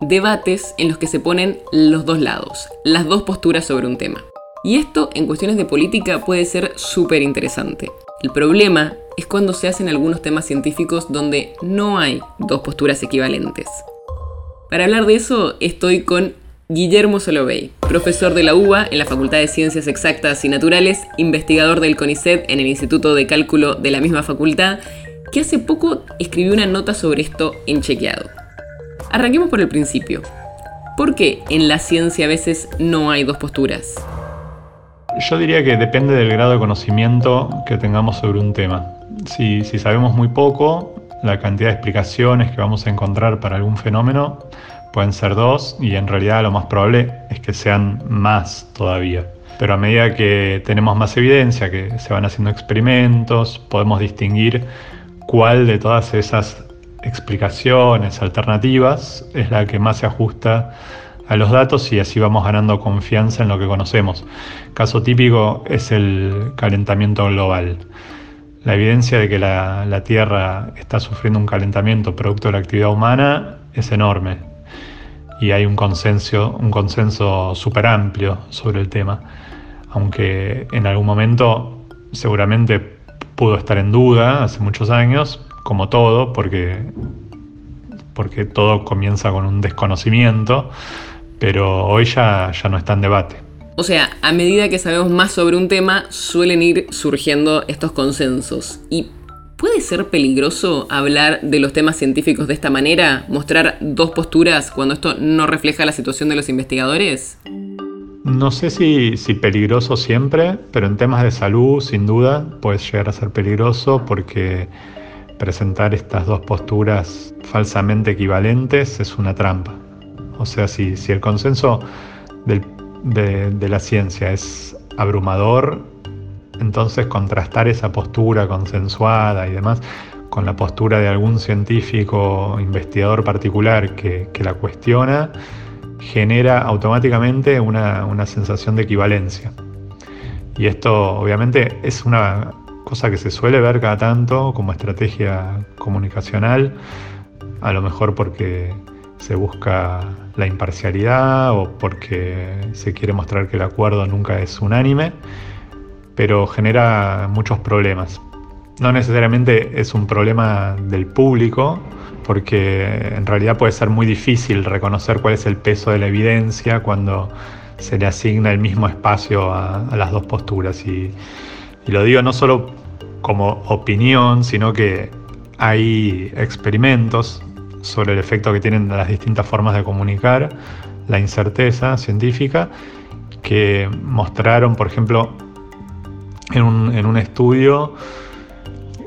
Debates en los que se ponen los dos lados, las dos posturas sobre un tema. Y esto en cuestiones de política puede ser súper interesante. El problema es cuando se hacen algunos temas científicos donde no hay dos posturas equivalentes. Para hablar de eso estoy con Guillermo Solovey, profesor de la UBA en la Facultad de Ciencias Exactas y Naturales, investigador del CONICET en el Instituto de Cálculo de la misma facultad que hace poco escribió una nota sobre esto en Chequeado. Arranquemos por el principio. ¿Por qué en la ciencia a veces no hay dos posturas? Yo diría que depende del grado de conocimiento que tengamos sobre un tema. Si, si sabemos muy poco, la cantidad de explicaciones que vamos a encontrar para algún fenómeno pueden ser dos y en realidad lo más probable es que sean más todavía. Pero a medida que tenemos más evidencia, que se van haciendo experimentos, podemos distinguir cuál de todas esas explicaciones alternativas es la que más se ajusta a los datos y así vamos ganando confianza en lo que conocemos. Caso típico es el calentamiento global. La evidencia de que la, Tierra está sufriendo un calentamiento producto de la actividad humana es enorme y hay un consenso, un consenso súper amplio sobre el tema, aunque en algún momento seguramente pudo estar en duda hace muchos años, como todo, porque, porque todo comienza con un desconocimiento, pero hoy ya, ya no está en debate. O sea, a medida que sabemos más sobre un tema, suelen ir surgiendo estos consensos. ¿Y puede ser peligroso hablar de los temas científicos de esta manera? ¿Mostrar dos posturas cuando esto no refleja la situación de los investigadores? No sé si, peligroso siempre, pero en temas de salud, sin duda, puede llegar a ser peligroso porque presentar estas dos posturas falsamente equivalentes es una trampa. O sea, si, el consenso de, la ciencia es abrumador, entonces contrastar esa postura consensuada y demás con la postura de algún científico investigador particular que la cuestiona, genera automáticamente una, sensación de equivalencia. Y esto obviamente es una cosa que se suele ver cada tanto como estrategia comunicacional, a lo mejor porque se busca la imparcialidad o porque se quiere mostrar que el acuerdo nunca es unánime, pero genera muchos problemas. No necesariamente es un problema del público, porque en realidad puede ser muy difícil reconocer cuál es el peso de la evidencia cuando se le asigna el mismo espacio a, las dos posturas. Y, lo digo no solo como opinión, sino que hay experimentos sobre el efecto que tienen las distintas formas de comunicar la incerteza científica que mostraron, por ejemplo, en un, en un estudio,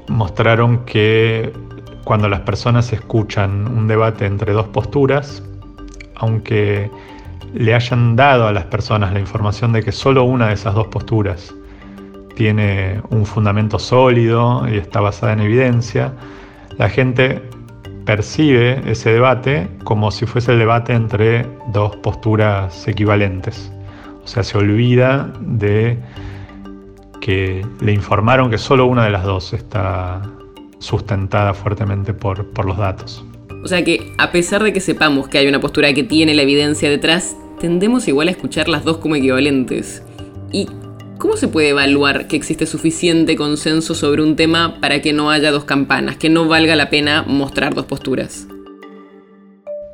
mostraron que cuando las personas escuchan un debate entre dos posturas, aunque le hayan dado a las personas la información de que solo una de esas dos posturas tiene un fundamento sólido y está basada en evidencia, la gente percibe ese debate como si fuese el debate entre dos posturas equivalentes. O sea, se olvida de que le informaron que solo una de las dos está sustentada fuertemente por, por los datos. O sea que, a pesar de que sepamos que hay una postura que tiene la evidencia detrás, tendemos igual a escuchar las dos como equivalentes. ¿Y cómo se puede evaluar que existe suficiente consenso sobre un tema para que no haya dos campanas, que no valga la pena mostrar dos posturas?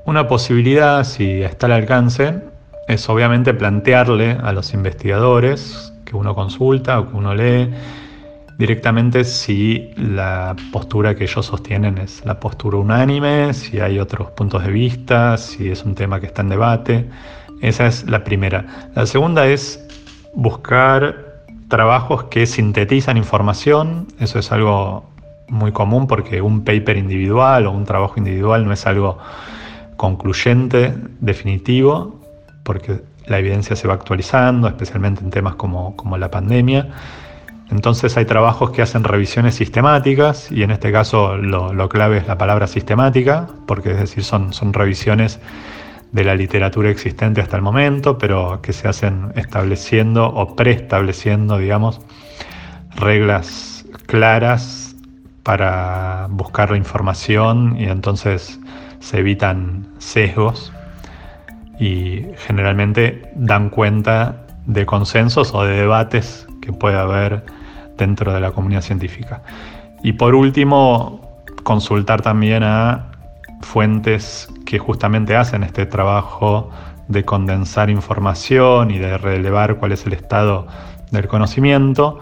Una posibilidad, si está al alcance, es obviamente plantearle a los investigadores que uno consulta o que uno lee directamente si la postura que ellos sostienen es la postura unánime, si hay otros puntos de vista, si es un tema que está en debate. Esa es la primera. La segunda es buscar trabajos que sintetizan información. Eso es algo muy común porque un paper individual o un trabajo individual no es algo concluyente, definitivo, porque la evidencia se va actualizando, especialmente en temas como, como la pandemia. Entonces hay trabajos que hacen revisiones sistemáticas y en este caso lo, clave es la palabra sistemática, porque es decir, son, son revisiones de la literatura existente hasta el momento, pero que se hacen estableciendo o preestableciendo, digamos, reglas claras para buscar la información y entonces se evitan sesgos y generalmente dan cuenta de consensos o de debates que puede haber dentro de la comunidad científica. Y por último, consultar también a fuentes que justamente hacen este trabajo de condensar información y de relevar cuál es el estado del conocimiento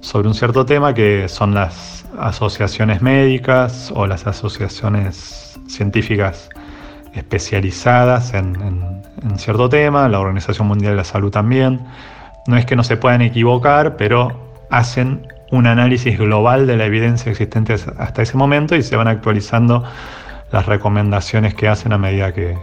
sobre un cierto tema que son las asociaciones médicas o las asociaciones científicas especializadas en, cierto tema, la Organización Mundial de la Salud también. No es que no se puedan equivocar, pero hacen un análisis global de la evidencia existente hasta ese momento y se van actualizando las recomendaciones que hacen a medida que,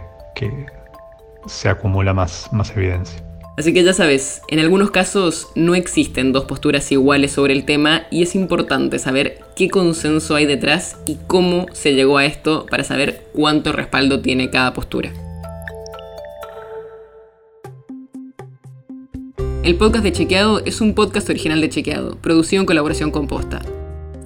se acumula más, más evidencia. Así que ya sabes, en algunos casos no existen dos posturas iguales sobre el tema y es importante saber qué consenso hay detrás y cómo se llegó a esto para saber cuánto respaldo tiene cada postura. El podcast de Chequeado es un podcast original de Chequeado, producido en colaboración con Posta.